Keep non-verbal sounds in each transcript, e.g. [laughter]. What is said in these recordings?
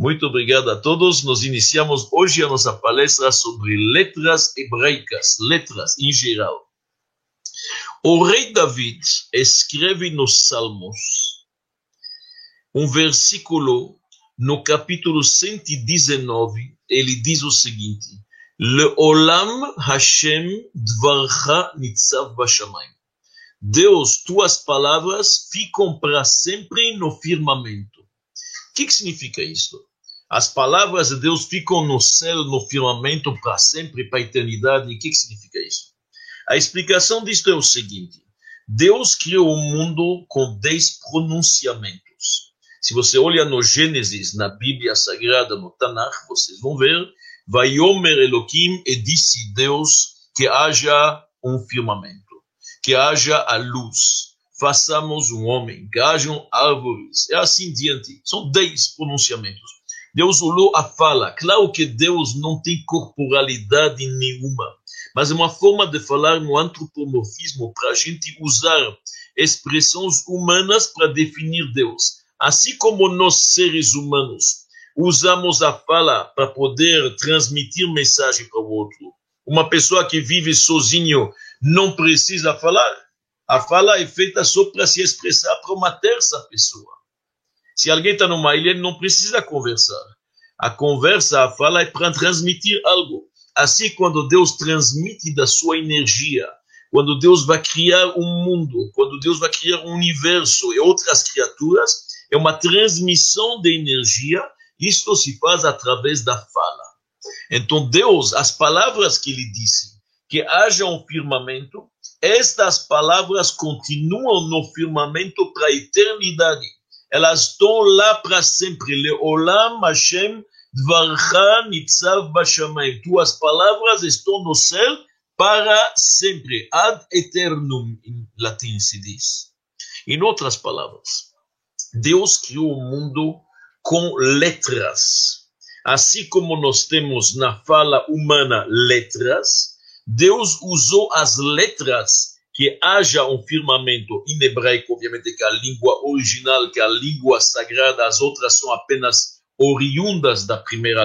Muito obrigado a todos. Nós iniciamos hoje a nossa palestra sobre letras hebraicas, letras em geral. O rei David escreve nos Salmos um versículo no capítulo 119. Ele diz o seguinte: Leolam Hashem dvarcha nitzav bashamayim. Deus, tuas palavras ficam para sempre no firmamento. O que, que significa isso? As palavras de Deus ficam no céu, no firmamento para sempre, para a eternidade. E o que, que significa isso? A explicação disto é o seguinte: Deus criou o mundo com dez pronunciamentos. Se você olha no Gênesis, na Bíblia Sagrada, no Tanakh, vocês vão ver, Vaiomer Elohim, e disse Deus que haja um firmamento que haja a luz, façamos um homem, que hajam árvores, e assim diante. São dez pronunciamentos. Deus olhou a fala. Claro que Deus não tem corporalidade nenhuma, mas é uma forma de falar no antropomorfismo para a gente usar expressões humanas para definir Deus. Assim como nós, seres humanos, usamos a fala para poder transmitir mensagem para o outro. Uma pessoa que vive sozinho não precisa falar. A fala é feita só para se expressar para uma terça pessoa. Se alguém está numa ilha, ele não precisa conversar. A conversa, a fala é para transmitir algo. Assim, quando Deus transmite da sua energia, quando Deus vai criar um mundo, quando Deus vai criar um universo e outras criaturas, é uma transmissão de energia. Isto se faz através da fala. Então, Deus, as palavras que ele disse, que haja um firmamento, estas palavras continuam no firmamento para a eternidade. Elas estão lá para sempre. Leolam Hashem dvarcha nitzav bashamayim. Tuas palavras estão no céu para sempre. Ad eternum, em latim se diz. Em outras palavras, Deus criou o mundo com letras. Assim como nós temos na fala humana letras, Deus usou as letras que haja um firmamento em hebraico, obviamente que é a língua original, que é a língua sagrada, as outras são apenas oriundas da primeira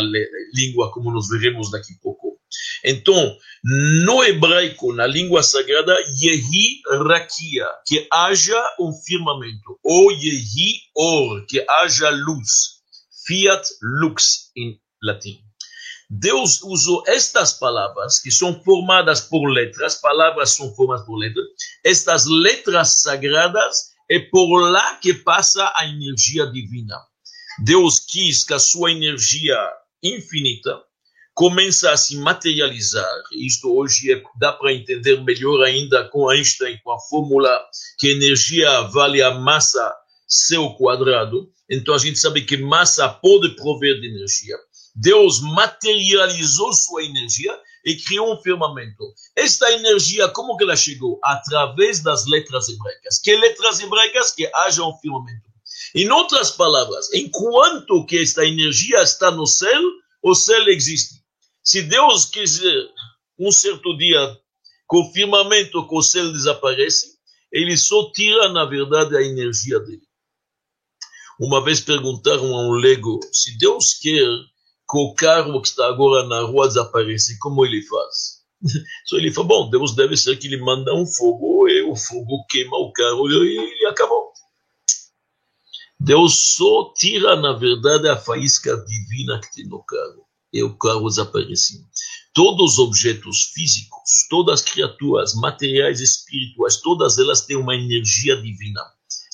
língua, como nós veremos daqui a pouco. Então, no hebraico, na língua sagrada, Yehi Rakia, que haja um firmamento, ou Yehi Or, que haja luz, Fiat Lux em latim. Deus usou estas palavras, que são formadas por letras, palavras são formadas por letras, estas letras sagradas, é por lá que passa a energia divina. Deus quis que a sua energia infinita começa a se materializar. Isto hoje é, dá para entender melhor ainda com Einstein, com a fórmula que energia vale a massa ao quadrado. Então a gente sabe que massa pode prover de energia. Deus materializou sua energia e criou um firmamento. Esta energia, como que ela chegou? Através das letras hebraicas. Que letras hebraicas? Que haja um firmamento. Em outras palavras, enquanto que esta energia está no céu, o céu existe. Se Deus quiser, um certo dia, com o firmamento, que o céu desaparece, ele só tira, na verdade, a energia dele. Uma vez perguntaram a um leigo, se Deus quer que o carro que está agora na rua desaparece, como ele faz? Só ele falou, bom, Deus deve ser que ele manda um fogo e o fogo queima o carro e ele acabou. Deus só tira, na verdade, a faísca divina que tem no carro e o carro desaparece. Todos os objetos físicos, todas as criaturas materiais espirituais, todas elas têm uma energia divina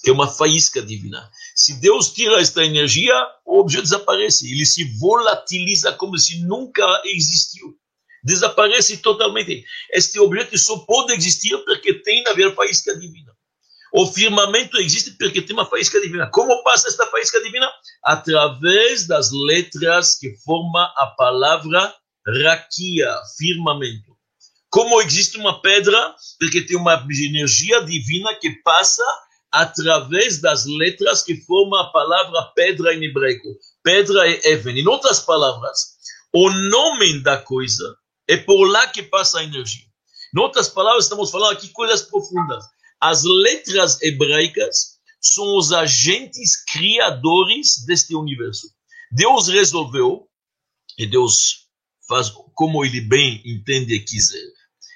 que é uma faísca divina. Se Deus tira esta energia, o objeto desaparece. Ele se volatiliza como se nunca existiu. Desaparece totalmente. Este objeto só pode existir porque tem na ver faísca divina. O firmamento existe porque tem uma faísca divina. Como passa esta faísca divina? Através das letras que formam a palavra raquia, firmamento. Como existe uma pedra? Porque tem uma energia divina que passa através das letras que formam a palavra pedra em hebraico. Pedra é Even. Em outras palavras, o nome da coisa é por lá que passa a energia. Em outras palavras, estamos falando aqui coisas profundas. As letras hebraicas são os agentes criadores deste universo. Deus resolveu, e Deus faz como ele bem entende e quiser,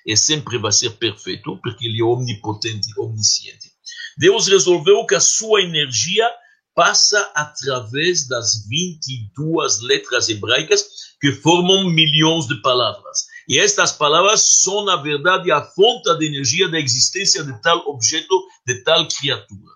e sempre vai ser perfeito, porque ele é omnipotente, omnisciente. Deus resolveu que a sua energia passa através das 22 letras hebraicas que formam milhões de palavras. E estas palavras são, na verdade, a fonte de energia da existência de tal objeto, de tal criatura.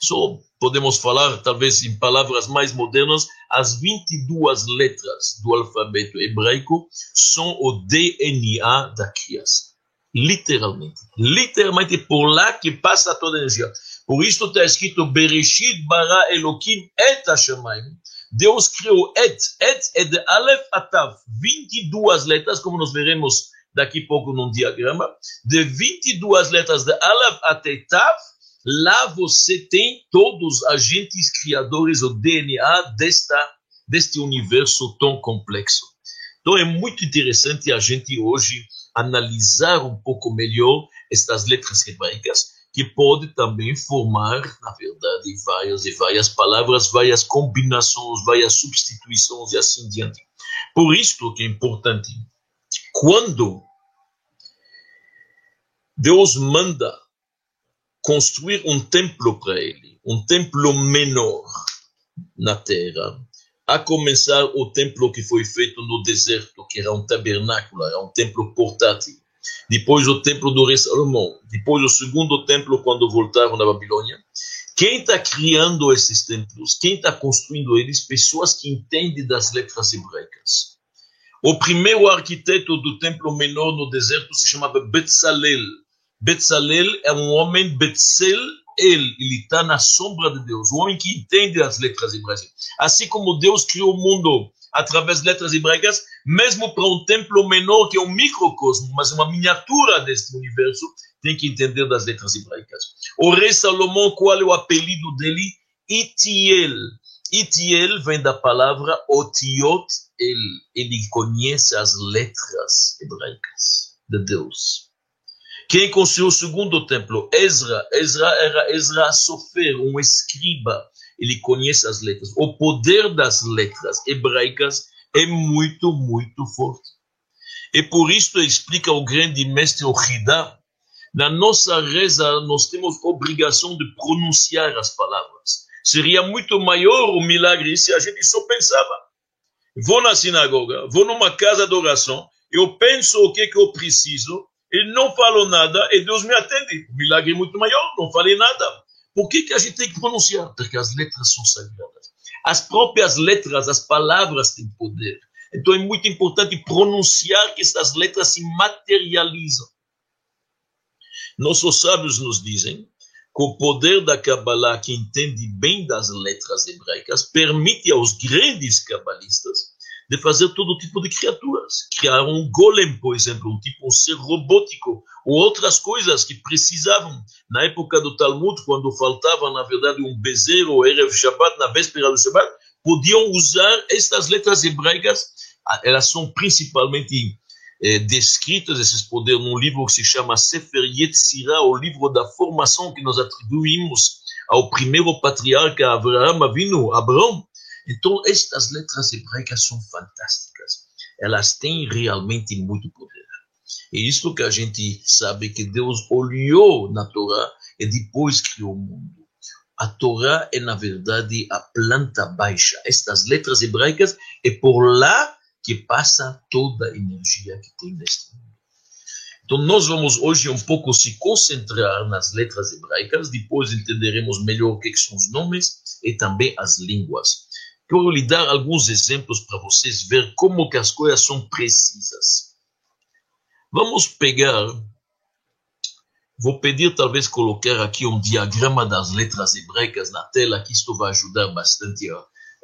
Só podemos falar, talvez em palavras mais modernas, as 22 letras do alfabeto hebraico são o DNA da criação. Literalmente. Literalmente por lá que passa toda a energia. Por isso está escrito Bereshit bara Elohim et Hashemayim. Deus criou et. Et é de Aleph a Tav. 22 letras, como nós veremos daqui a pouco num diagrama. De 22 letras de Aleph até Tav, lá você tem todos os agentes criadores, o DNA desta, deste universo tão complexo. Então é muito interessante a gente hoje analisar um pouco melhor estas letras hebraicas que pode também formar, na verdade, várias e várias palavras, várias combinações, várias substituições e assim diante. Por isso que é importante, quando Deus manda construir um templo para ele, um templo menor na terra, a começar o templo que foi feito no deserto, que era um tabernáculo, era um templo portátil depois o templo do rei Salomão, depois o segundo templo quando voltaram da Babilônia. Quem está criando esses templos, quem está construindo eles, pessoas que entendem das letras hebraicas. O primeiro arquiteto do templo menor no deserto se chamava Betzalel. Betzalel é um homem, Betzel, ele, ele está na sombra de Deus, um homem que entende as letras hebraicas. Assim como Deus criou o mundo através de letras hebraicas, mesmo para um templo menor, que é um microcosmo, mas uma miniatura deste universo, tem que entender das letras hebraicas. O rei Salomão, qual é o apelido dele? Itiel. Itiel vem da palavra Otiot El. Ele conhece as letras hebraicas de Deus. Quem construiu o segundo templo? Ezra. Ezra era Ezra Sofer, um escriba ele conhece as letras. O poder das letras hebraicas é muito, muito forte. E por isso explica o grande mestre Ochidá, na nossa reza nós temos obrigação de pronunciar as palavras. Seria muito maior o milagre se a gente só pensava. Vou na sinagoga, vou numa casa de oração, eu penso o que, que eu preciso, e não falo nada e Deus me atende. O milagre é muito maior, não falei nada. Por que, que a gente tem que pronunciar? Porque as letras são sagradas. As próprias letras, as palavras têm poder. Então é muito importante pronunciar que essas letras se materializam. Nossos sábios nos dizem que o poder da Kabbalah, que entende bem das letras hebraicas, permite aos grandes cabalistas de fazer todo tipo de criaturas. Criar um golem, por exemplo, um tipo um ser robótico, ou outras coisas que precisavam. Na época do Talmud, quando faltava, na verdade, um bezerro Erev Shabbat, na véspera do Shabbat, podiam usar estas letras hebraicas. Ah, elas são principalmente eh, descritas, esses poderes, num livro que se chama Sefer Yetzirah, o livro da formação que nós atribuímos ao primeiro patriarca Abraham Avinu, Abraão, então, estas letras hebraicas são fantásticas. Elas têm realmente muito poder. É isso que a gente sabe que Deus olhou na Torá e depois criou o mundo. A Torá é, na verdade, a planta baixa. Estas letras hebraicas é por lá que passa toda a energia que tem neste mundo. Então, nós vamos hoje um pouco se concentrar nas letras hebraicas, depois entenderemos melhor o que são os nomes e também as línguas. Quero lhe dar alguns exemplos para vocês ver como que as coisas são precisas. Vamos pegar, vou pedir talvez colocar aqui um diagrama das letras hebraicas na tela, que isto vai ajudar bastante.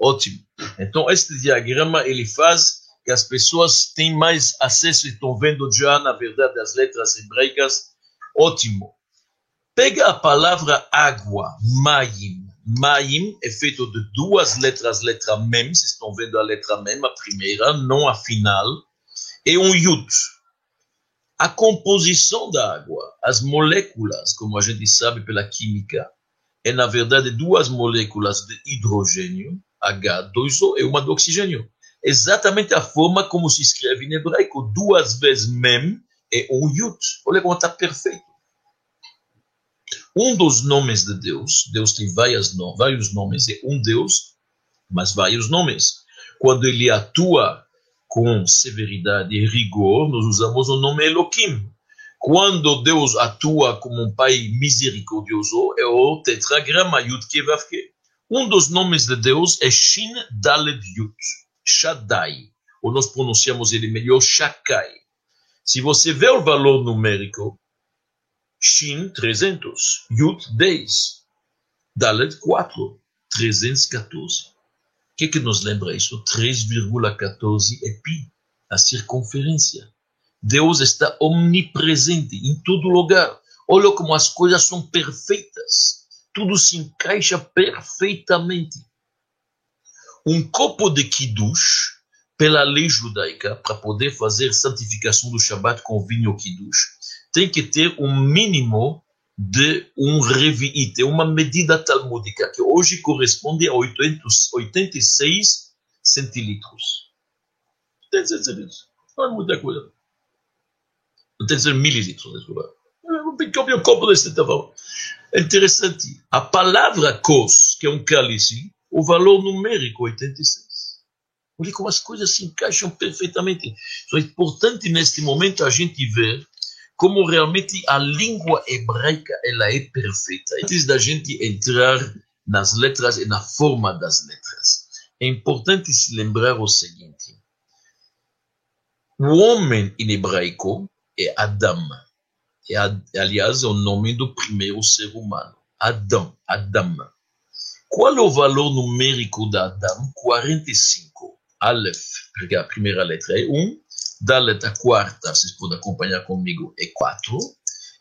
Ótimo. Então, este diagrama, ele faz que as pessoas tenham mais acesso e estão vendo já, na verdade, as letras hebraicas. Ótimo. Pega a palavra água, mayim. Maim é feito de duas letras, letra Mem, vocês estão vendo a letra Mem, a primeira, não a final, e um Yud. A composição da água, as moléculas, como a gente sabe pela química, é na verdade duas moléculas de hidrogênio H2O é uma do oxigênio. Exatamente a forma como se escreve em hebraico. Duas vezes mem é um yud. Olha como está perfeito. Um dos nomes de Deus, Deus tem várias, vários nomes, é um Deus, mas vários nomes. Quando ele atua com severidade e rigor, nós usamos o nome Elohim. Quando Deus atua como um pai misericordioso, é o tetragrama Yud Kevavke. Um dos nomes de Deus é Shin Daled Yud, Shaddai, ou nós pronunciamos ele melhor Shakai. Se você vê o valor numérico, Shin 300, Yud 10, Dalet 4, 314. O que, que nos lembra isso? 3,14 é pi, a circunferência. Deus está omnipresente em todo lugar. Olha como as coisas são perfeitas. Tudo se encaixa perfeitamente. Um copo de kiddush, pela lei judaica, para poder fazer santificação do Shabat com vinho kiddush, tem que ter um mínimo de um reviite, uma medida talmúdica, que hoje corresponde a 86 centilitros. Tem centilitros. Não é muita coisa. Não tem que ser mililitros, desculpa. É um copo desse tamanho. É interessante. A palavra cos, que é um cálice, o valor numérico 86. Olha como as coisas se encaixam perfeitamente. Então é importante neste momento a gente ver como realmente a língua hebraica ela é perfeita. Antes da gente entrar nas letras e na forma das letras, é importante se lembrar o seguinte: o homem em hebraico é Adam. É, aliás, é o nome do primeiro ser humano. Adão, Adam. Qual é o valor numérico da Adam? 45. Aleph, porque a primeira letra é 1 Dalet, a quarta, vocês podem acompanhar comigo, é 4.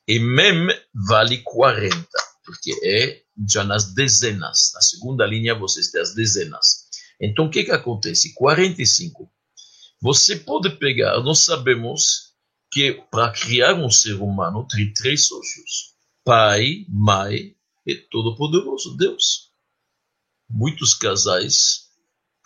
E Mem vale 40, porque é já nas dezenas. Na segunda linha vocês têm as dezenas. Então o que, que acontece? 45. Você pode pegar, nós sabemos que para criar um ser humano tem três sócios: Pai, Mãe e Todo-Poderoso, Deus. Muitos casais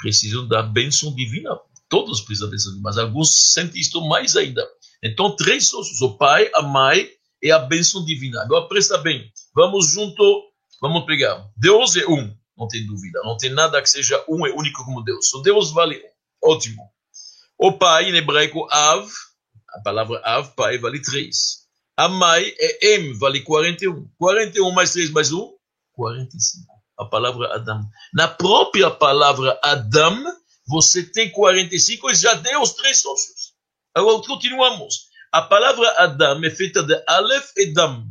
precisam da bênção divina Todos precisam dessa mas alguns sentem isto mais ainda. Então, três sócios: o pai, a mãe e a bênção divina. Agora, presta bem. Vamos junto, vamos pegar. Deus é um, não tem dúvida. Não tem nada que seja um e único como Deus. Só Deus vale um. Ótimo. O pai, em hebraico, Av, a palavra Av, pai, vale três. A mãe é M, vale 41. 41 mais 3 mais 1, 45. A palavra Adam. Na própria palavra Adam, você tem 45 e já deu os três sócios. Agora continuamos. A palavra Adam é feita de Aleph e Dam.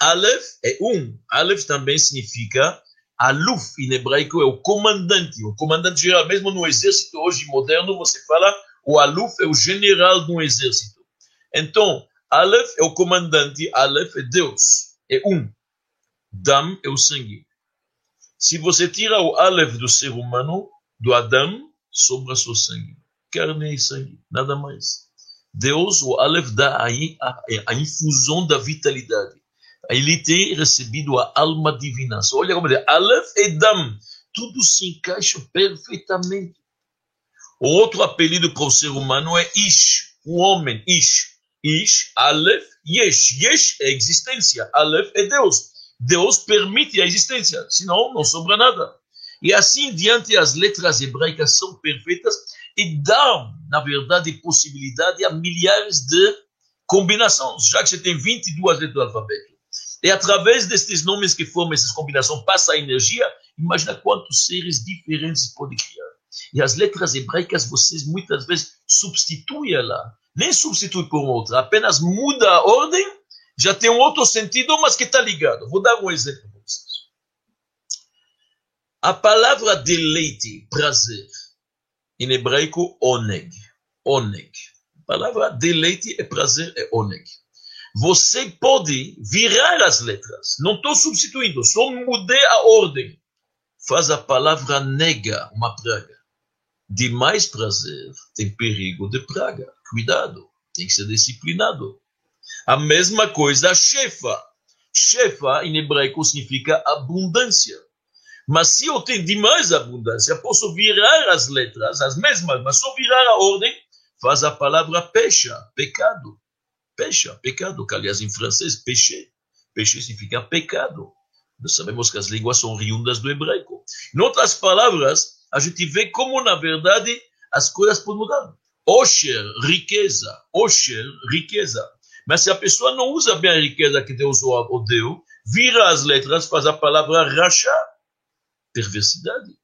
Aleph é um. Aleph também significa Aluf, em hebraico, é o comandante. O comandante geral, mesmo no exército hoje moderno, você fala o Aluf é o general do exército. Então, Aleph é o comandante, Aleph é Deus, é um. Dam é o sangue. Se você tira o Aleph do ser humano, do Adam, sobre a sua sangue. Carne e sangue, nada mais. Deus, o Aleph, dá aí a, a, infusão da vitalidade. Ele tem recebido a alma divina. Só olha como é. Aleph e Dam. Tudo se encaixa perfeitamente. O outro apelido para o ser humano é Ish, o homem, Ish. Ish, Aleph, Yesh. Yesh é existência. Aleph é Deus. Deus permite a existência, senão não sobra nada. E assim diante, as letras hebraicas são perfeitas e dão, na verdade, possibilidade a milhares de combinações, já que você tem 22 letras do alfabeto. E através destes nomes que formam essas combinações, passa a energia, imagina quantos seres diferentes pode criar. E as letras hebraicas, vocês muitas vezes substituem ela, nem substitui por outra, apenas muda a ordem, já tem um outro sentido, mas que está ligado. Vou dar um exemplo. A palavra deleite, prazer, em hebraico, oneg. Oneg. A palavra deleite e prazer é oneg. Você pode virar as letras. Não estou substituindo, só mudei a ordem. Faz a palavra nega, uma praga. De mais prazer tem perigo de praga. Cuidado, tem que ser disciplinado. A mesma coisa, chefa. Chefa, em hebraico, significa abundância. Mas se eu tenho demais abundância, posso virar as letras, as mesmas, mas só virar a ordem, faz a palavra pecha, pecado. Pecha, pecado, que aliás em francês, péché. Péché significa pecado. Nós sabemos que as línguas são oriundas do hebraico. Em outras palavras, a gente vê como, na verdade, as coisas podem mudar. Osher, riqueza. Osher, riqueza. Mas se a pessoa não usa bem a riqueza que Deus o deu, vira as letras, faz a palavra rachar perversidade.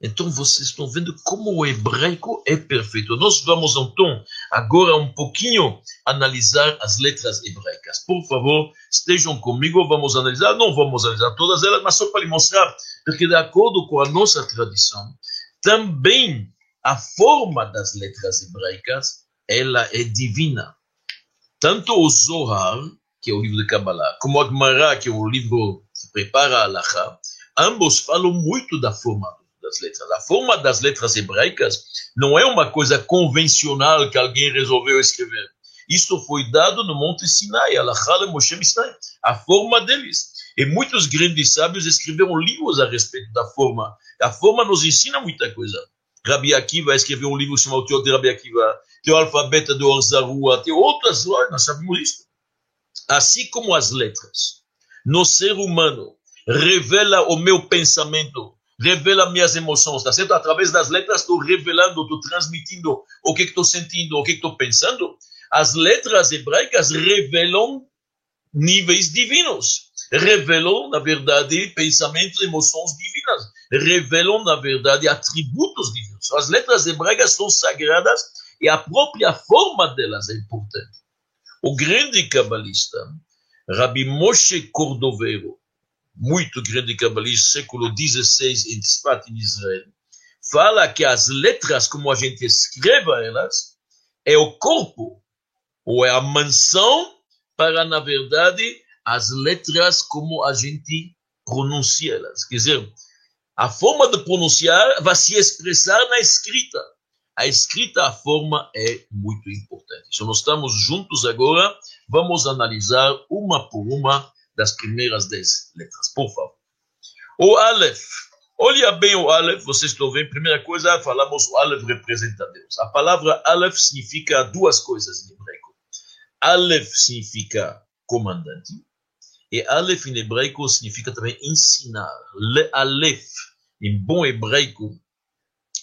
Então vocês estão vendo como o hebraico é perfeito. Nós vamos então agora um pouquinho analisar as letras hebraicas. Por favor, estejam comigo, vamos analisar. Não vamos analisar todas elas, mas só para lhe mostrar, porque de acordo com a nossa tradição, também a forma das letras hebraicas, ela é divina. Tanto o Zohar, que é o livro de Kabbalah, como a Gemara, que é o livro que prepara a Lacha, ambos falam muito da forma das letras. A forma das letras hebraicas não é uma coisa convencional que alguém resolveu escrever. Isto foi dado no Monte Sinai, Alachal Moshe Sinai, a forma deles. E muitos grandes sábios escreveram livros a respeito da forma. A forma nos ensina muita coisa. Rabi Akiva escreveu um livro chamado Teo de Rabi Akiva, tem o alfabeto de Orzarua, tem outras, nós sabemos isso. Assim como as letras, no ser humano, revela o meu pensamento, revela minhas emoções, tá certo? Através das letras estou revelando, estou transmitindo o que estou sentindo, o que estou pensando. As letras hebraicas revelam níveis divinos, revelam, na verdade, pensamentos, emoções divinas, revelam, na verdade, atributos divinos. As letras hebraicas são sagradas e a própria forma delas é importante. O grande cabalista, Rabbi Moshe Cordovero, muito grande cabalista, século XVI, em Tzfat, em Israel, fala que as letras, como a gente escreve elas, é o corpo, ou é a mansão para, na verdade, as letras como a gente pronuncia elas. Quer dizer, a forma de pronunciar vai se expressar na escrita. A escrita, a forma é muito importante. Se nós estamos juntos agora, vamos analisar uma por uma das primeiras dez letras, por favor. O Aleph. Olha bem o Aleph, vocês estão vendo. Primeira coisa, falamos o Aleph representa Deus. A palavra Aleph significa duas coisas em hebraico. Aleph significa comandante. E Aleph em hebraico significa também ensinar. Le Aleph, em bom hebraico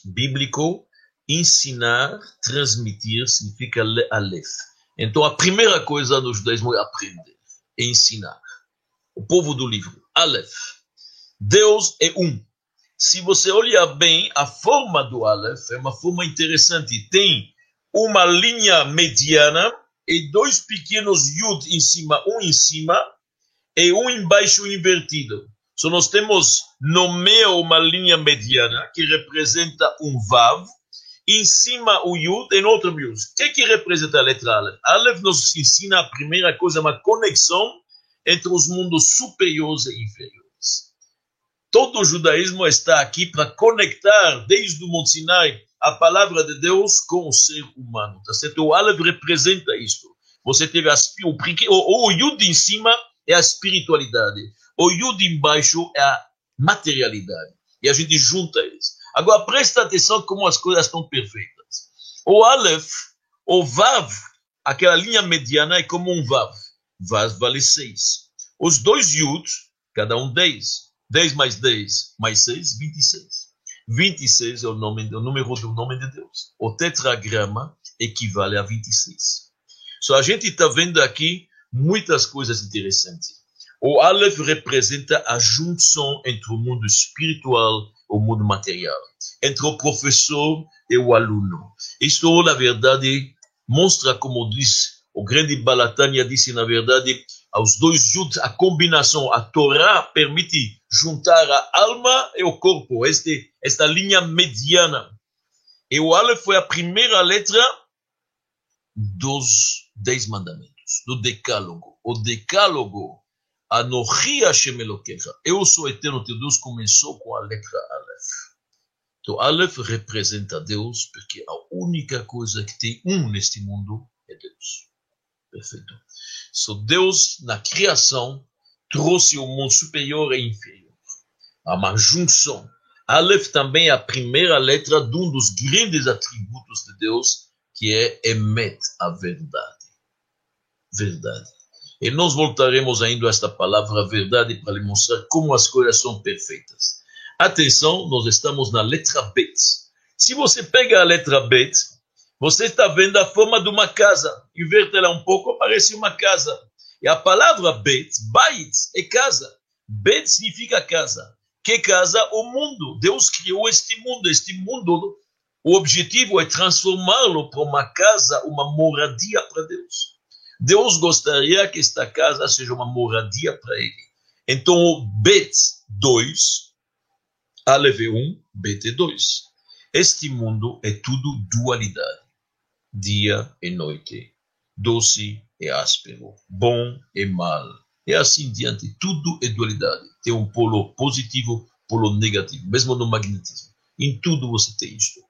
bíblico, ensinar, transmitir, significa Le Aleph. Então a primeira coisa no judaísmo é aprender, é ensinar o povo do livro. Aleph. Deus é um. Se você olhar bem, a forma do Aleph é uma forma interessante. Tem uma linha mediana e dois pequenos Yud em cima, um em cima e um embaixo invertido. So nós temos no meio uma linha mediana que representa um Vav, em cima o Yud e no outro Yud. O que, que representa a letra Aleph? Aleph nos ensina a primeira coisa, uma conexão entre os mundos superiores e inferiores. Todo o judaísmo está aqui para conectar, desde o Monte Sinai, a palavra de Deus com o ser humano. Tá certo? O Aleph representa isto. Você teve a, o, o Yud em cima é a espiritualidade. O Yud embaixo é a materialidade. E a gente junta eles. Agora presta atenção como as coisas estão perfeitas. O Aleph, o Vav, aquela linha mediana é como um Vav vale 6. Os dois Yud, cada um 10. 10 mais 10 mais 6, 26. 26 é o, nome, o número do nome de Deus. O tetragrama equivale a 26. Só a gente está vendo aqui muitas coisas interessantes. O Aleph representa a junção entre o mundo espiritual e o mundo material, entre o professor e o aluno. Isto, na verdade, mostra, como diz o grande Balatânia disse, na verdade, aos dois Jud, a combinação, a Torá permite juntar a alma e o corpo, este, esta linha mediana. E o Aleph foi a primeira letra dos Dez Mandamentos, do Decálogo. O Decálogo, Anochi Hashem eu sou eterno teu Deus, começou com a letra Aleph. Então, Aleph representa Deus, porque a única coisa que tem um neste mundo é Deus. Perfeito. So, Deus, na criação, trouxe o mundo superior e inferior. há uma junção. Aleph também é a primeira letra de um dos grandes atributos de Deus, que é Emet, a verdade. Verdade. E nós voltaremos ainda a esta palavra verdade para lhe mostrar como as coisas são perfeitas. Atenção, nós estamos na letra Bet. Se você pega a letra Bet, você está vendo a forma de uma casa. Inverte ela um pouco, parece uma casa. E a palavra Bet, Bait, é casa. Bet significa casa. Que casa? O mundo. Deus criou este mundo. Este mundo, o objetivo é transformá-lo para uma casa, uma moradia para Deus. Deus gostaria que esta casa seja uma moradia para ele. Então, o Bet 2, Aleph 1, Bet 2. Este mundo é tudo dualidade. Dia e noite. Doce e áspero. Bom e mal. E assim diante. Tudo é dualidade. Tem um polo positivo, polo negativo. Mesmo no magnetismo. Em tudo você tem isto.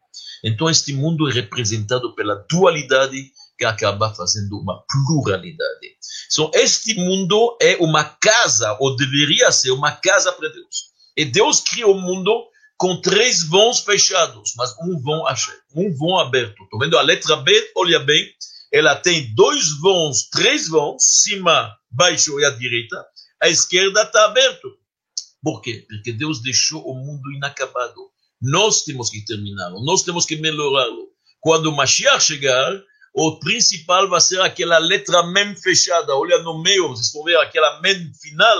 Então, este mundo é representado pela dualidade que acaba fazendo uma pluralidade. Então, este mundo é uma casa, ou deveria ser uma casa para Deus. E Deus cria o mundo com três vãos fechados, mas um vão, um vão aberto. Estou vendo a letra B, olha bem, ela tem dois vãos, três vãos, cima, baixo e à direita. A esquerda está aberto. Por quê? Porque Deus deixou o mundo inacabado. Nós temos que terminá-lo, nós temos que melhorá-lo. Quando o Mashiach chegar, o principal vai ser aquela letra mem fechada. Olha no meio, vocês vão ver aquela mem final.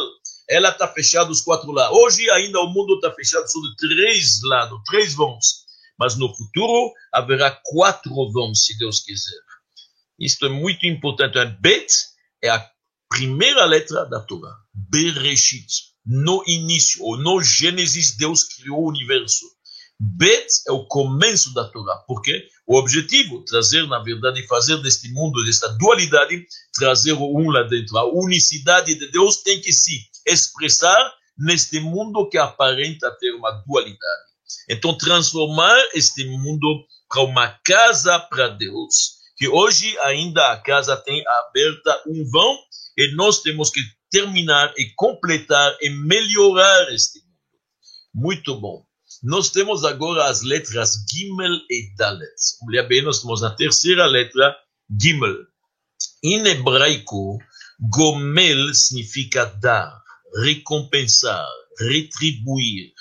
Ela está fechada os quatro lados. Hoje ainda o mundo está fechado sobre três lados, três vãos. Mas no futuro haverá quatro vãos, se Deus quiser. Isto é muito importante. Bet é a primeira letra da Torá. Bereshit. No início, ou no Gênesis, Deus criou o universo. Bet é o começo da Torá. Por quê? O objetivo, trazer, na verdade, fazer deste mundo, desta dualidade, trazer o um lá dentro. A unicidade de Deus tem que se expressar neste mundo que aparenta ter uma dualidade. Então, transformar este mundo para uma casa para Deus, que hoje ainda a casa tem aberta um vão, e nós temos que terminar e completar e melhorar este mundo. Muito bom. Nós temos agora as letras Gimel e Dalet. Olha bem, nós temos a terceira letra, Gimel. Em hebraico, Gomel significa dar, recompensar, retribuir.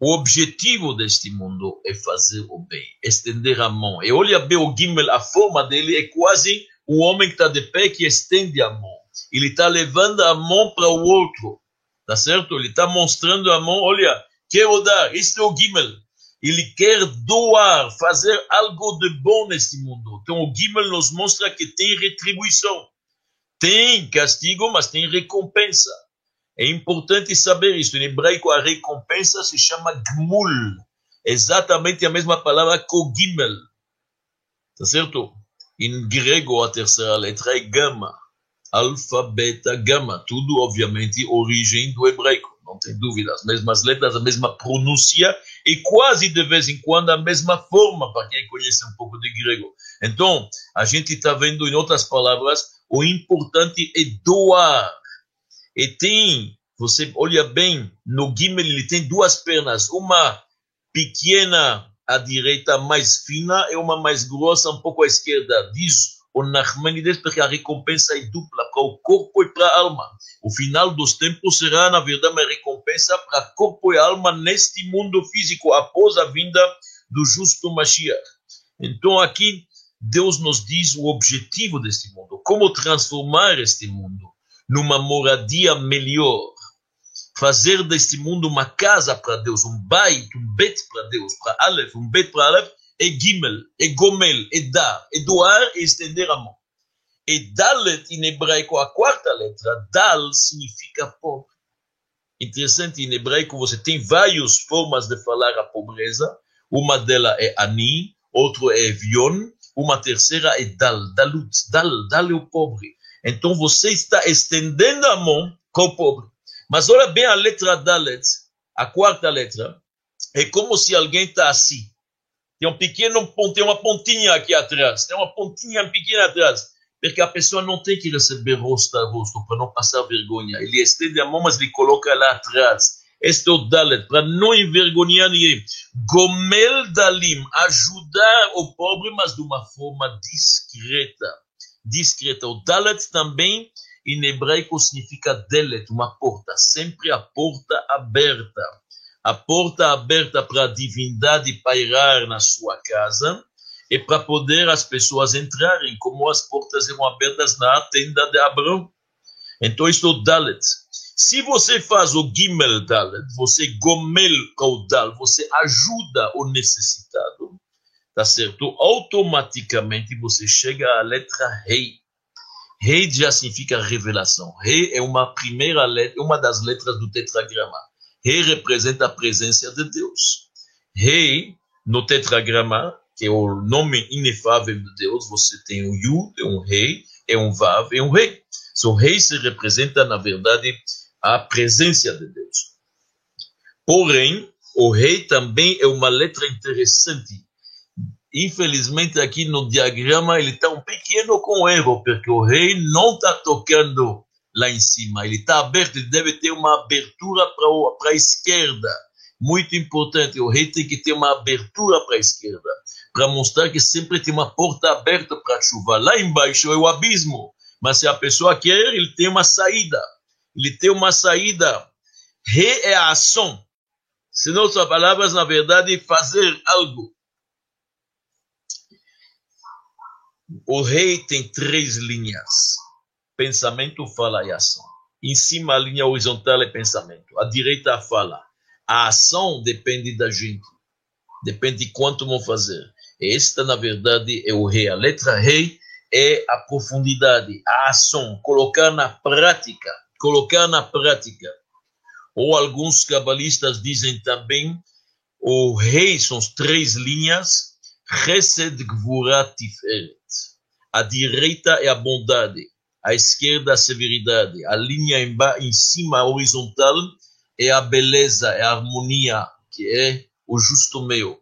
O objetivo deste mundo é fazer o bem, estender a mão. E olha bem o Gimel, a forma dele é quase o homem que está de pé que estende a mão. Ele está levando a mão para o outro, tá certo? Ele está mostrando a mão, olha, quero dar, este é o Gimel. Ele quer doar, fazer algo de bom neste mundo. Então o Gimel nos mostra que tem retribuição. Tem castigo, mas tem recompensa. É importante saber isso. Em hebraico, a recompensa se chama Gmul. Exatamente a mesma palavra que o Gimel. Tá certo? Em grego, a terceira letra é Gama. Alfa, beta, gama. Tudo, obviamente, origem do hebraico não tem dúvida, as mesmas letras, a mesma pronúncia e quase de vez em quando a mesma forma, para quem conhece um pouco de grego. Então, a gente está vendo, em outras palavras, o importante é doar. E tem, você olha bem, no Gimel ele tem duas pernas, uma pequena à direita, mais fina, e uma mais grossa, um pouco à esquerda. Diz o Nachmanides, porque a recompensa é dupla para o corpo e para a alma. O final dos tempos será, na verdade, uma recompensa para corpo e alma neste mundo físico, após a vinda do justo Mashiach. Então, aqui, Deus nos diz o objetivo deste mundo, como transformar este mundo numa moradia melhor, fazer deste mundo uma casa para Deus, um bait, um bet para Deus, para Aleph, um bet para Aleph, é Gimel, é Gomel, é dar, é doar e estender a mão. E Dalet, em hebraico, a quarta letra, Dal significa pobre. Interessante, em hebraico você tem várias formas de falar a pobreza. Uma delas é Ani, outra é Evion, uma terceira é Dal, Dalut, Dal, Dal é o pobre. Então você está estendendo a mão com o pobre. Mas olha bem a letra Dalet, a quarta letra, é como se alguém está assim. Tem um pequeno tem uma pontinha aqui atrás, tem uma pontinha pequena atrás, porque a pessoa não tem que receber rosto a rosto para não passar vergonha. Ele estende a mão, mas ele coloca lá atrás. Este é o Dalet, para não envergonhar ninguém. Gomel Dalim, ajudar o pobre, mas de uma forma discreta. Discreta. O Dalet também, em hebraico, significa Delet, uma porta. Sempre a porta aberta. A porta aberta para a divindade pairar na sua casa e para poder as pessoas entrarem, como as portas eram abertas na tenda de Abraão. Então, isso é o Dalet. Se você faz o Gimel Dalet, você gomel caudal, você ajuda o necessitado, tá certo? Automaticamente você chega à letra Rei. Rei já significa revelação. Rei é uma primeira letra, uma das letras do tetragrama. Rei representa a presença de Deus. Rei, no tetragrama, que é o nome inefável de Deus, você tem um Yud, é um rei, é um Vav, é um rei. So, rei se representa, na verdade, a presença de Deus. Porém, o rei também é uma letra interessante. Infelizmente, aqui no diagrama, ele está um pequeno com erro, porque o rei não está tocando lá em cima. Ele está aberto, ele deve ter uma abertura para a esquerda. Muito importante, o rei tem que ter uma abertura para a esquerda, para mostrar que sempre tem uma porta aberta para a chuva. Lá embaixo é o abismo, mas se a pessoa quer, ele tem uma saída ele tem uma saída. Re é a ação. Senão, suas palavras, na verdade, fazer algo. O rei tem três linhas: pensamento, fala e ação. Em cima, a linha horizontal é pensamento. A direita, fala. A ação depende da gente. Depende de quanto vão fazer. Esta, na verdade, é o rei. A letra rei é a profundidade, a ação, colocar na prática colocar na prática. Ou alguns cabalistas dizem também, o rei são as três linhas, Chesed, Gvura, Tiferet. A direita é a bondade, a esquerda a severidade, a linha em, em cima, horizontal, é a beleza, é a harmonia, que é o justo meio.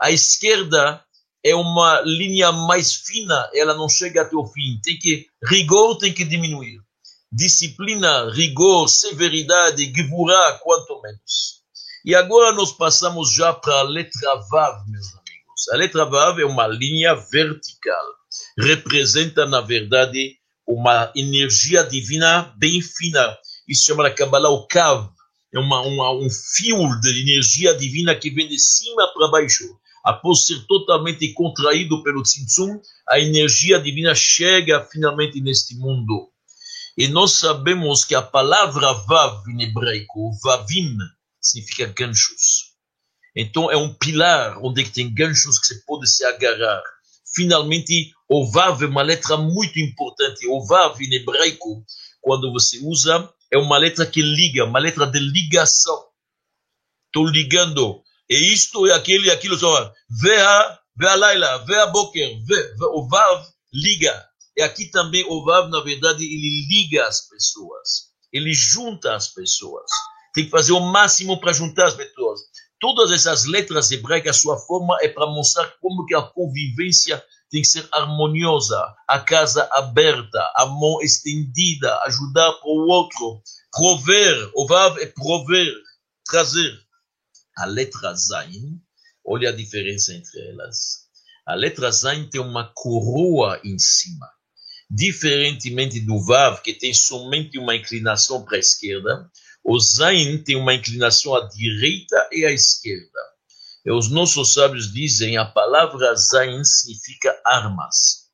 A esquerda é uma linha mais fina, ela não chega até o fim. Tem que rigor tem que diminuir disciplina, rigor, severidade, givurá, quanto menos. E agora nós passamos já para a letra Vav, meus amigos. A letra Vav é uma linha vertical. Representa, na verdade, uma energia divina bem fina. Isso chama na Kabbalah o Kav. É uma, uma, um fio de energia divina que vem de cima para baixo. Após ser totalmente contraído pelo Tzimtzum, a energia divina chega finalmente neste mundo. E nós sabemos que a palavra vav em hebraico, vavim, significa ganchos. Então é um pilar onde tem ganchos que você pode se agarrar. Finalmente, o vav é uma letra muito importante. O vav em hebraico, quando você usa, é uma letra que liga, uma letra de ligação. Estou ligando. E isto e aquilo e aquilo. Vea, vea laila, vea boker, ve, o vav liga. E aqui também o Vav, na verdade, ele liga as pessoas, ele junta as pessoas. Tem que fazer o máximo para juntar as pessoas. Todas essas letras hebraicas, sua forma é para mostrar como que a convivência tem que ser harmoniosa, a casa aberta, a mão estendida, ajudar para o outro, prover, o Vav é prover, trazer. A letra Zain, olha a diferença entre elas. A letra Zain tem uma coroa em cima. Diferentemente do Vav, que tem somente uma inclinação para a esquerda, o Zain tem uma inclinação à direita e à esquerda. E os nossos sábios dizem a palavra Zain significa armas.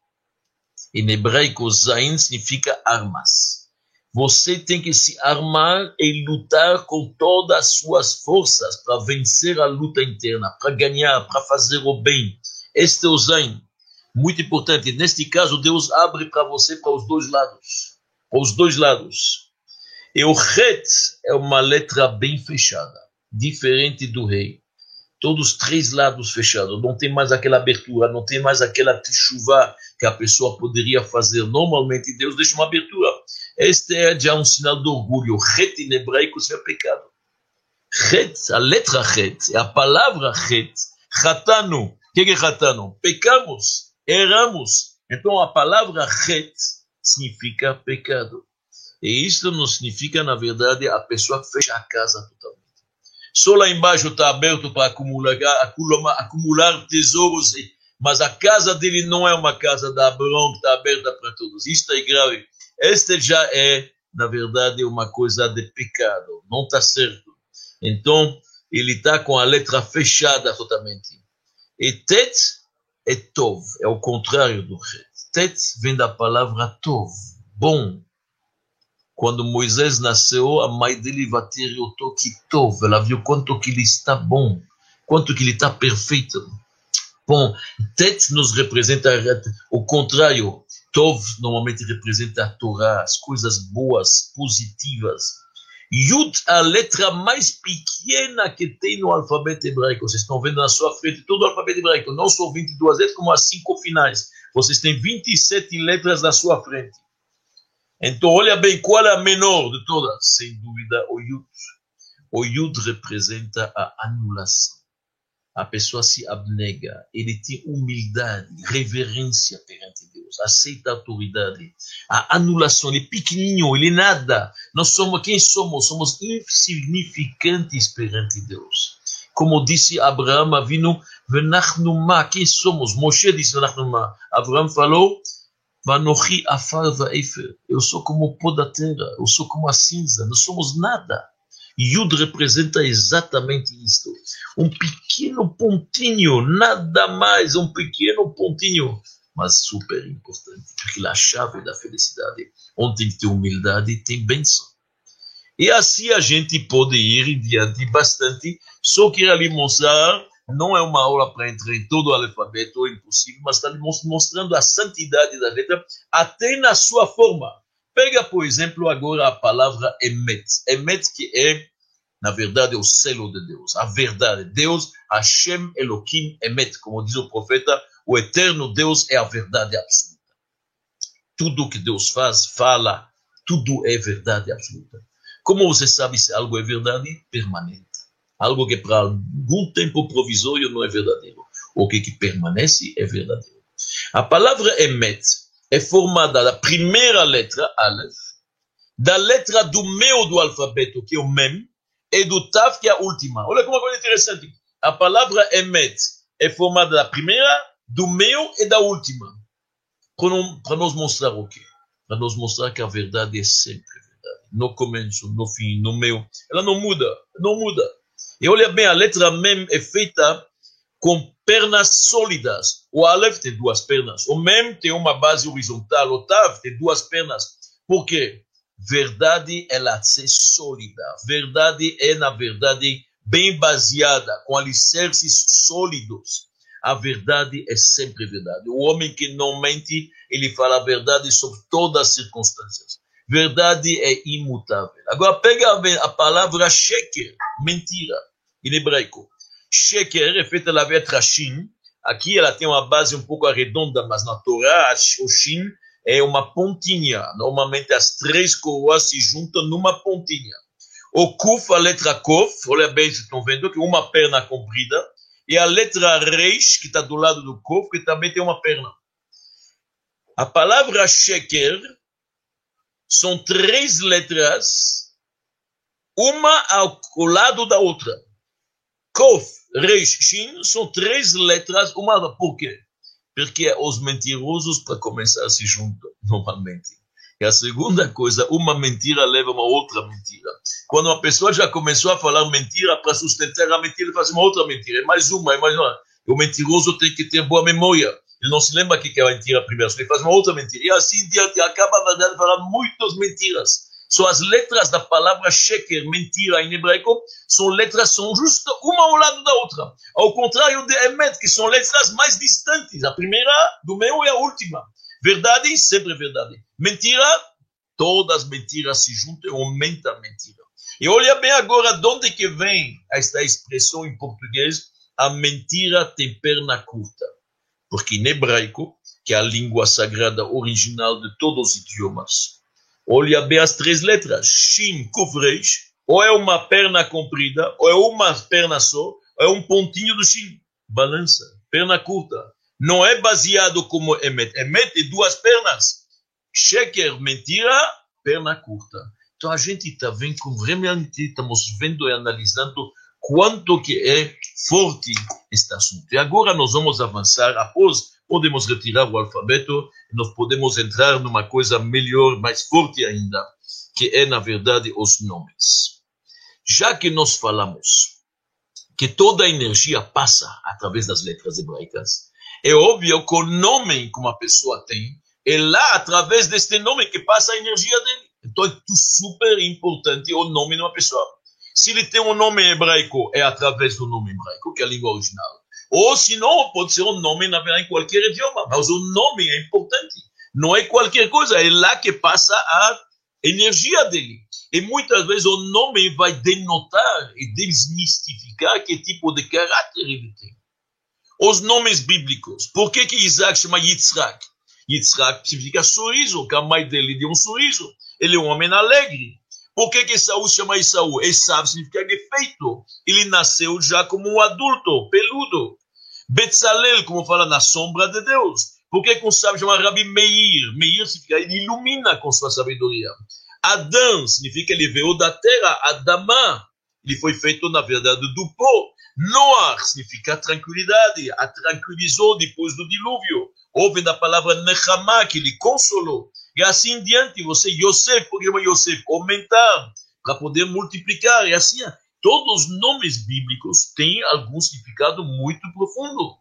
Em hebraico, Zain significa armas. Você tem que se armar e lutar com todas as suas forças para vencer a luta interna, para ganhar, para fazer o bem. Este é o Zain. Muito importante. Neste caso, Deus abre para você para os dois lados. Para os dois lados. E o Het é uma letra bem fechada, diferente do rei. Todos os três lados fechados, não tem mais aquela abertura, não tem mais aquela chuva que a pessoa poderia fazer. Normalmente, Deus deixa uma abertura. Este é já um sinal de orgulho. Het em hebraico é pecado. Het, a letra Het, a palavra Het, Chatano. O que é Chatano? Pecamos erramos. Então a palavra het significa pecado. E isso não significa, na verdade, a pessoa fecha a casa totalmente. Só lá embaixo está aberto para acumular, acumular, acumular tesouros, mas a casa dele não é uma casa da Abraão que está aberta para todos. Isto é grave. Este já é, na verdade, uma coisa de pecado. Não está certo. Então, ele está com a letra fechada totalmente. E Tet é Tov, é o contrário do Ret. Tet vem da palavra Tov, bom. Quando Moisés nasceu, a mãe dele bateu o toque Tov. Ela viu quanto que ele está bom, quanto que ele está perfeito. Bom, Tet nos representa o contrário. Tov normalmente representa a Torá, as coisas boas, positivas. Yud, a letra mais pequena que tem no alfabeto hebraico. Vocês estão vendo na sua frente todo o alfabeto hebraico, não só 22 letras, como as cinco finais. Vocês têm 27 letras na sua frente. Então, olha bem, qual é a menor de todas? Sem dúvida, o Yud. O Yud representa a anulação a pessoa se abnega, ele tem humildade, reverência perante Deus, aceita a autoridade, a anulação, ele é pequenininho, ele é nada. Nós somos, quem somos? Somos insignificantes perante Deus. Como disse Abraão, vindo, venachnuma, quem somos? Moshe disse venachnuma. Abraão falou, vanochi afar vaefer, eu sou como o pó da terra, eu sou como a cinza, não somos nada. Yud representa exatamente isto. Um pequeno pontinho, nada mais, um pequeno pontinho, mas super importante, porque a chave da felicidade. Onde tem que ter humildade, tem bênção. E assim a gente pode ir diante bastante. Só queria lhe mostrar, não é uma aula para entrar em todo o alfabeto, é impossível, mas está mostrando a santidade da letra, até na sua forma. Pega, por exemplo, agora a palavra Emet. Emet que é, na verdade, o selo de Deus, a verdade. Deus, Hashem Elohim Emet, como diz o profeta, o eterno Deus é a verdade absoluta. Tudo que Deus faz, fala, tudo é verdade absoluta. Como você sabe se algo é verdade? Permanente. Algo que para algum tempo provisório não é verdadeiro. O que, que permanece é verdadeiro. A palavra Emet é formada da primeira letra, Aleph, da letra do meio do alfabeto, que é o Mem, e do Tav, que é a última. Olha como é coisa interessante. A palavra Emet é formada da primeira, do meio e da última. Para nos mostrar o quê? Para nos mostrar que a verdade é sempre verdade. No começo, no fim, no meio. Ela não muda, não muda. E olha bem, a letra Mem é feita com pernas sólidas. O Aleph tem duas pernas. O Mem tem uma base horizontal. O Tav tem duas pernas. Por quê? Verdade, ela é sólida. Verdade é, na verdade, bem baseada, com alicerces sólidos. A verdade é sempre verdade. O homem que não mente, ele fala a verdade sobre todas as circunstâncias. Verdade é imutável. Agora, pega a palavra sheker, mentira, em hebraico. Sheker é feita da letra Shin. Aqui ela tem uma base um pouco arredonda, mas na Torá, o Shin é uma pontinha. Normalmente as três coroas se juntam numa pontinha. O Kuf, a letra Kof, olha bem, vocês estão vendo que uma perna comprida. E a letra Reish, que está do lado do Kof, que também tem uma perna. A palavra Sheker são três letras, uma ao lado da outra. Kof, Reish, Shin são três letras, uma por quê? Porque os mentirosos, para começar, se juntam [laughs] normalmente. E a segunda coisa, uma mentira leva a uma outra mentira. Quando uma pessoa já começou a falar mentira, para sustentar a mentira, ele faz uma outra mentira. É mais uma, é mais uma. O mentiroso tem que ter boa memória. Ele não se lembra que é a mentira primeiro, ele faz uma outra mentira. E assim diante, acaba, na verdade, falando muitas mentiras. São as letras da palavra sheker, mentira em hebraico, são letras, são justo uma ao lado da outra. Ao contrário de emet, que são letras mais distantes. A primeira do meio e a última. Verdade, sempre verdade. Mentira, todas as mentiras se juntam e aumentam a mentira. E olha bem agora de onde que vem esta expressão em português, a mentira tem perna curta. Porque em hebraico, que é a língua sagrada original de todos os idiomas, Olha bem as três letras. Shin, Kufreish. Ou é uma perna comprida, ou é uma perna só, ou é um pontinho do Shin. Balança. Perna curta. Não é baseado como Emet. Emet é duas pernas. Sheker, mentira, perna curta. Então a gente está vendo, realmente estamos vendo e analisando quanto que é forte este assunto. E agora nós vamos avançar, após podemos retirar o alfabeto, nós podemos entrar numa coisa melhor, mais forte ainda, que é, na verdade, os nomes. Já que nós falamos que toda a energia passa através das letras hebraicas, é óbvio que o nome que uma pessoa tem é lá através deste nome que passa a energia dele. Então é super importante o nome de uma pessoa. Se ele tem um nome hebraico, é através do nome hebraico, que é a língua original. Ou se não, pode ser um nome, na verdade, em qualquer idioma. Mas o nome é importante. Não é qualquer coisa, é lá que passa a energia dele. E muitas vezes o nome vai denotar e desmistificar que tipo de caráter ele tem. Os nomes bíblicos. Por que, que Isaac chama Yitzhak? Yitzhak significa sorriso, que a mãe dele deu um sorriso. Ele é um homem alegre. Por que, que Esaú chama Esaú? Esaú significa defeito. Ele nasceu já como um adulto, peludo. Betzalel, como fala, na sombra de Deus. Por que, que um sábio chama Rabi Meir? Meir significa ele ilumina com sua sabedoria. Adão significa ele veio da terra. Adamá, ele foi feito, na verdade, do pó. Noar significa tranquilidade. A tranquilizou depois do dilúvio. Houve da palavra Nechama, que ele consolou. E assim em diante, você, Yosef, porque Yosef, aumentar, para poder multiplicar. E assim, todos os nomes bíblicos têm algum significado muito profundo.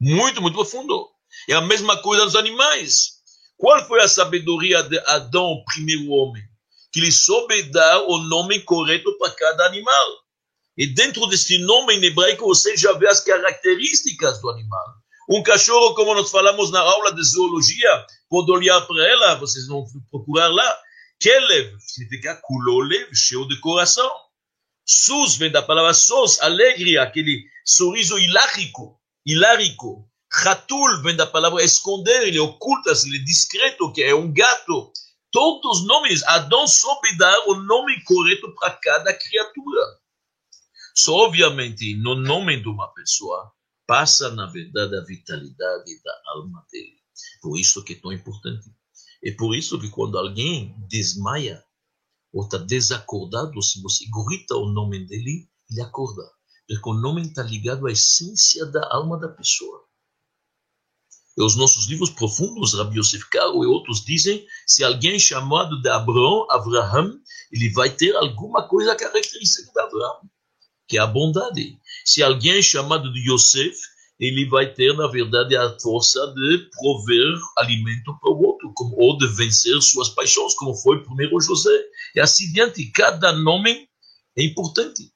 Muito, muito profundo. É a mesma coisa nos animais. Qual foi a sabedoria de Adão, o primeiro homem? Que ele soube dar o nome correto para cada animal. E dentro desse nome em hebraico você já vê as características do animal. Um cachorro, como nós falamos na aula de zoologia, pode olhar para ela, vocês vão procurar lá. Kelev significa culolev, cheio de coração. Sus vem da palavra sos, alegria, aquele sorriso hilárico, hilárico. Ratul vem da palavra esconder, ele oculta, ele é discreto, que é um gato. Todos os nomes, Adão soube dar o nome correto para cada criatura. Só, obviamente, no nome de uma pessoa, passa, na verdade, a vitalidade da alma dele. Por isso que é tão importante. É por isso que quando alguém desmaia ou está desacordado, se você grita o nome dele, ele acorda. Porque o nome está ligado à essência da alma da pessoa. E os nossos livros profundos, Rabbi Yosef Karo e outros dizem, se alguém chamado de Abraão, Abraham, ele vai ter alguma coisa característica de Abraão, que é a bondade. Se alguém chamado de Yosef, ele vai ter, na verdade, a força de prover alimento para o outro, como, ou de vencer suas paixões, como foi primeiro José. E assim diante, cada nome é importante.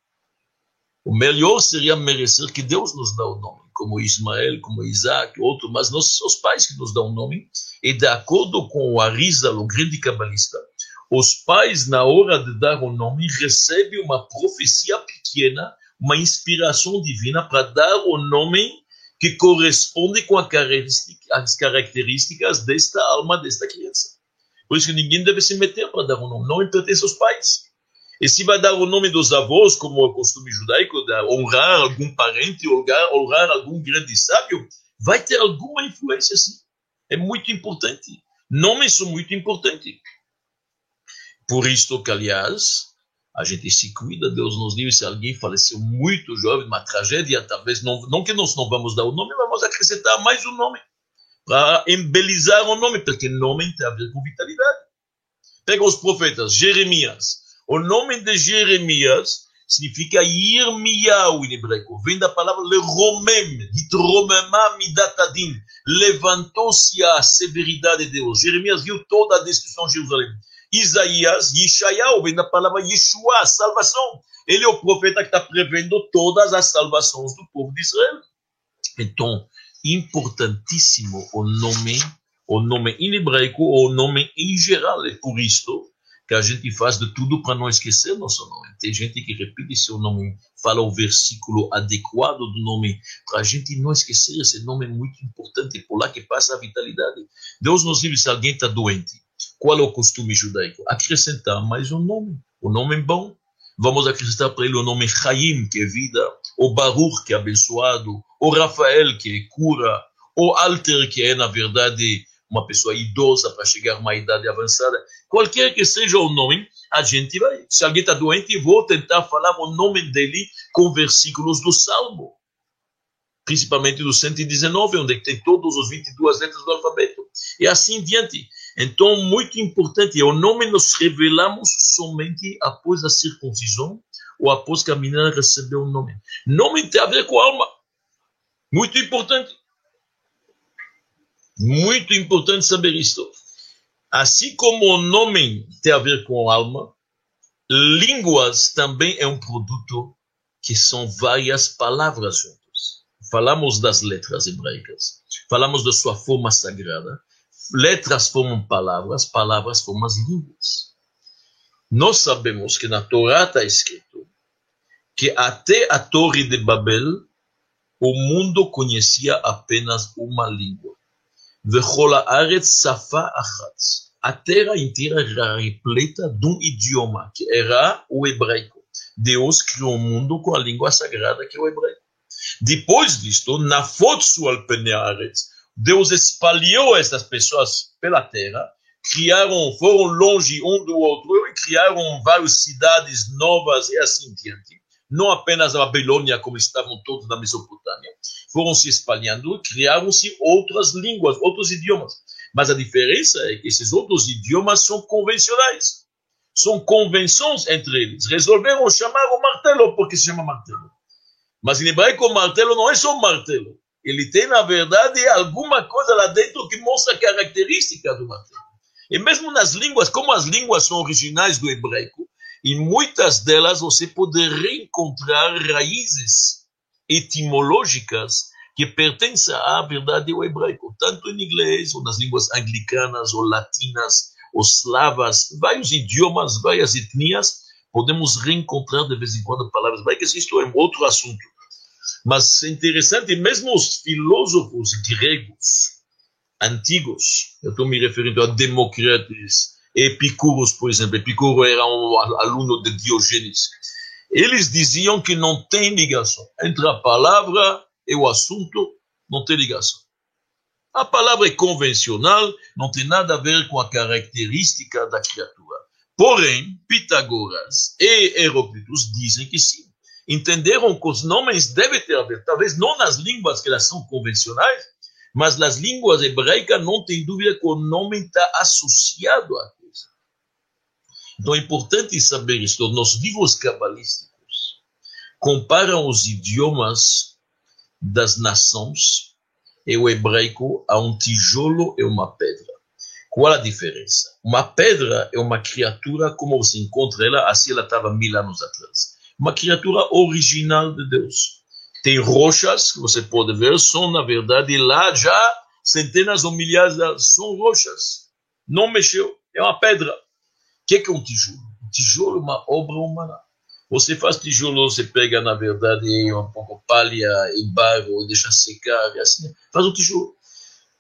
O melhor seria merecer que Deus nos dê o nome, como Ismael, como Isaac, outro, mas nós somos os pais que nos dão o nome. E de acordo com o Arizal, o grande cabalista, os pais, na hora de dar o nome, recebem uma profecia pequena uma inspiração divina para dar o nome que corresponde com as características desta alma, desta criança. Por isso que ninguém deve se meter para dar o nome, não pertence aos pais. E se vai dar o nome dos avós, como é o costume judaico, de honrar algum parente, honrar, honrar algum grande sábio, vai ter alguma influência sim. É muito importante. Nomes são muito importantes. Por isto que, aliás, a gente se cuida, Deus nos livre, se alguém faleceu muito jovem, uma tragédia, talvez não, não que nós não vamos dar o nome, vamos acrescentar mais um nome, para embelezar o nome, porque nome tem a ver com vitalidade. Pega os profetas, Jeremias. O nome de Jeremias significa Yirmiyahu em hebraico, vem da palavra leromem, hitromema midatadin, levantou-se a severidade de Deus. Jeremias viu toda a destruição de Jerusalém. Isaías, Yeshayahu, vem da palavra Yeshua, salvação. Ele é o profeta que está prevendo todas as salvações do povo de Israel. Então, importantíssimo o nome, o nome em hebraico, o nome em geral. É por isso que a gente faz de tudo para não esquecer nosso nome. Tem gente que repete seu nome, fala o versículo adequado do nome, para a gente não esquecer. Esse nome é muito importante, por lá que passa a vitalidade. Deus nos livre se alguém está doente qual é o costume judaico? Acrescentar mais um nome. O nome é bom. Vamos acrescentar para ele o nome Chaim, que é vida, o Baruch, que é abençoado, o Rafael, que é cura, o Alter, que é, na verdade, uma pessoa idosa para chegar a uma idade avançada. Qualquer que seja o nome, a gente vai. Se alguém está doente, vou tentar falar o nome dele com versículos do Salmo. Principalmente do 119, onde tem todos os 22 letras do alfabeto. E assim diante. Então, muito importante, o nome nós revelamos somente após a circuncisão ou após que a menina recebeu o nome. Nome tem a ver com a alma. Muito importante. Muito importante saber isto. Assim como o nome tem a ver com a alma, línguas também é um produto que são várias palavras juntas. Falamos das letras hebraicas, falamos da sua forma sagrada. Letras formam palavras, palavras formam as línguas. Nós sabemos que na Torá está escrito que até a Torre de Babel, o mundo conhecia apenas uma língua. A terra inteira era repleta de um idioma, que era o hebraico. Deus criou o mundo com a língua sagrada, que é o hebraico. Depois disto, na foto al aretz, Deus espalhou essas pessoas pela terra, criaram, foram longe um do outro e criaram várias cidades novas e assim diante. Não apenas a Babilônia, como estavam todos na Mesopotâmia, foram se espalhando, criaram-se outras línguas, outros idiomas. Mas a diferença é que esses outros idiomas são convencionais. São convenções entre eles. Resolveram chamar o martelo porque se chama martelo. Mas em hebraico, o martelo não é só um martelo. Ele tem, na verdade, alguma coisa lá dentro que mostra a característica do martelo. E mesmo nas línguas, como as línguas são originais do hebraico, em muitas delas você pode reencontrar raízes etimológicas que pertencem à verdade ao hebraico, tanto em inglês, ou nas línguas anglicanas, ou latinas, ou slavas, vários idiomas, várias etnias, podemos reencontrar de vez em quando palavras hebraicas, isto é um outro assunto. Mas é interessante, mesmo os filósofos gregos antigos, eu estou me referindo a Demócritus, Epicuros, por exemplo, Epicuro era um aluno de Diógenes, eles diziam que não tem ligação entre a palavra e o assunto, não tem ligação. A palavra é convencional, não tem nada a ver com a característica da criatura. Porém, Pitágoras e Heróclitos dizem que sim. Entenderam que os nomes devem ter a ver, talvez não nas línguas que elas são convencionais, mas nas línguas hebraicas não tem dúvida que o nome está associado à coisa. Então é importante saber isso. Nos livros cabalísticos comparam os idiomas das nações e o hebraico a um tijolo e uma pedra. Qual a diferença? Uma pedra é uma criatura como você encontra ela, assim ela estava mil anos atrás. Uma criatura original de Deus. Tem rochas que você pode ver, são na verdade lá já centenas ou milhares, de, são rochas. Não mexeu, é uma pedra. O que é, é um tijolo? Um tijolo é uma obra humana. Você faz tijolo, você pega, na verdade, um pouco palha e barro, deixa secar, e assim, faz um tijolo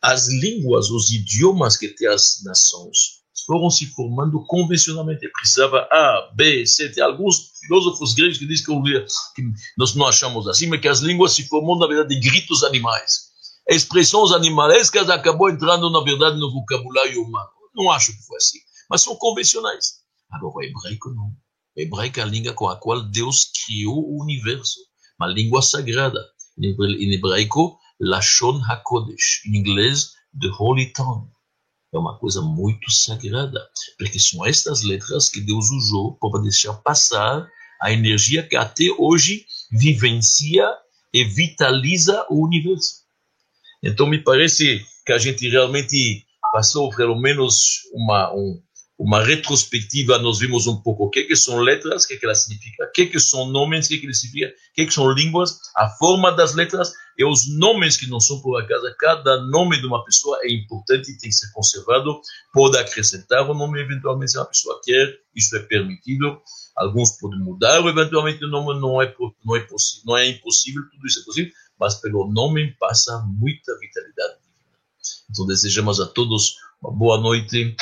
as línguas, os idiomas que tem as nações foram se formando convencionalmente. Precisava A, B, C. Tem alguns filósofos gregos que dizem que, que nós não achamos assim, mas que as línguas se formam, na verdade, de gritos animais. Expressões animalescas acabou entrando, na verdade, no vocabulário humano. Não acho que foi assim, mas são convencionais. Agora, o hebraico não. O hebraico é a língua com a qual Deus criou o universo, uma língua sagrada. Em hebraico, Lashon HaKodesh, em inglês, The Holy Tongue. É uma coisa muito sagrada, porque são estas letras que Deus usou para deixar passar a energia que até hoje vivencia e vitaliza o universo. Então, me parece que a gente realmente passou pelo menos uma, um, uma retrospectiva, nós vimos um pouco o que, que são letras, o que, que elas significam, o que, que são nomes, o que, que eles significam, o que, que são línguas, a forma das letras e os nomes que não são por acaso. Cada nome de uma pessoa é importante e tem que ser conservado. Pode acrescentar o nome eventualmente se a pessoa quer, isso é permitido. Alguns podem mudar eventualmente o nome, não é, não é, possível, não é impossível, tudo isso é possível, mas pelo nome passa muita vitalidade. Então desejamos a todos uma boa noite.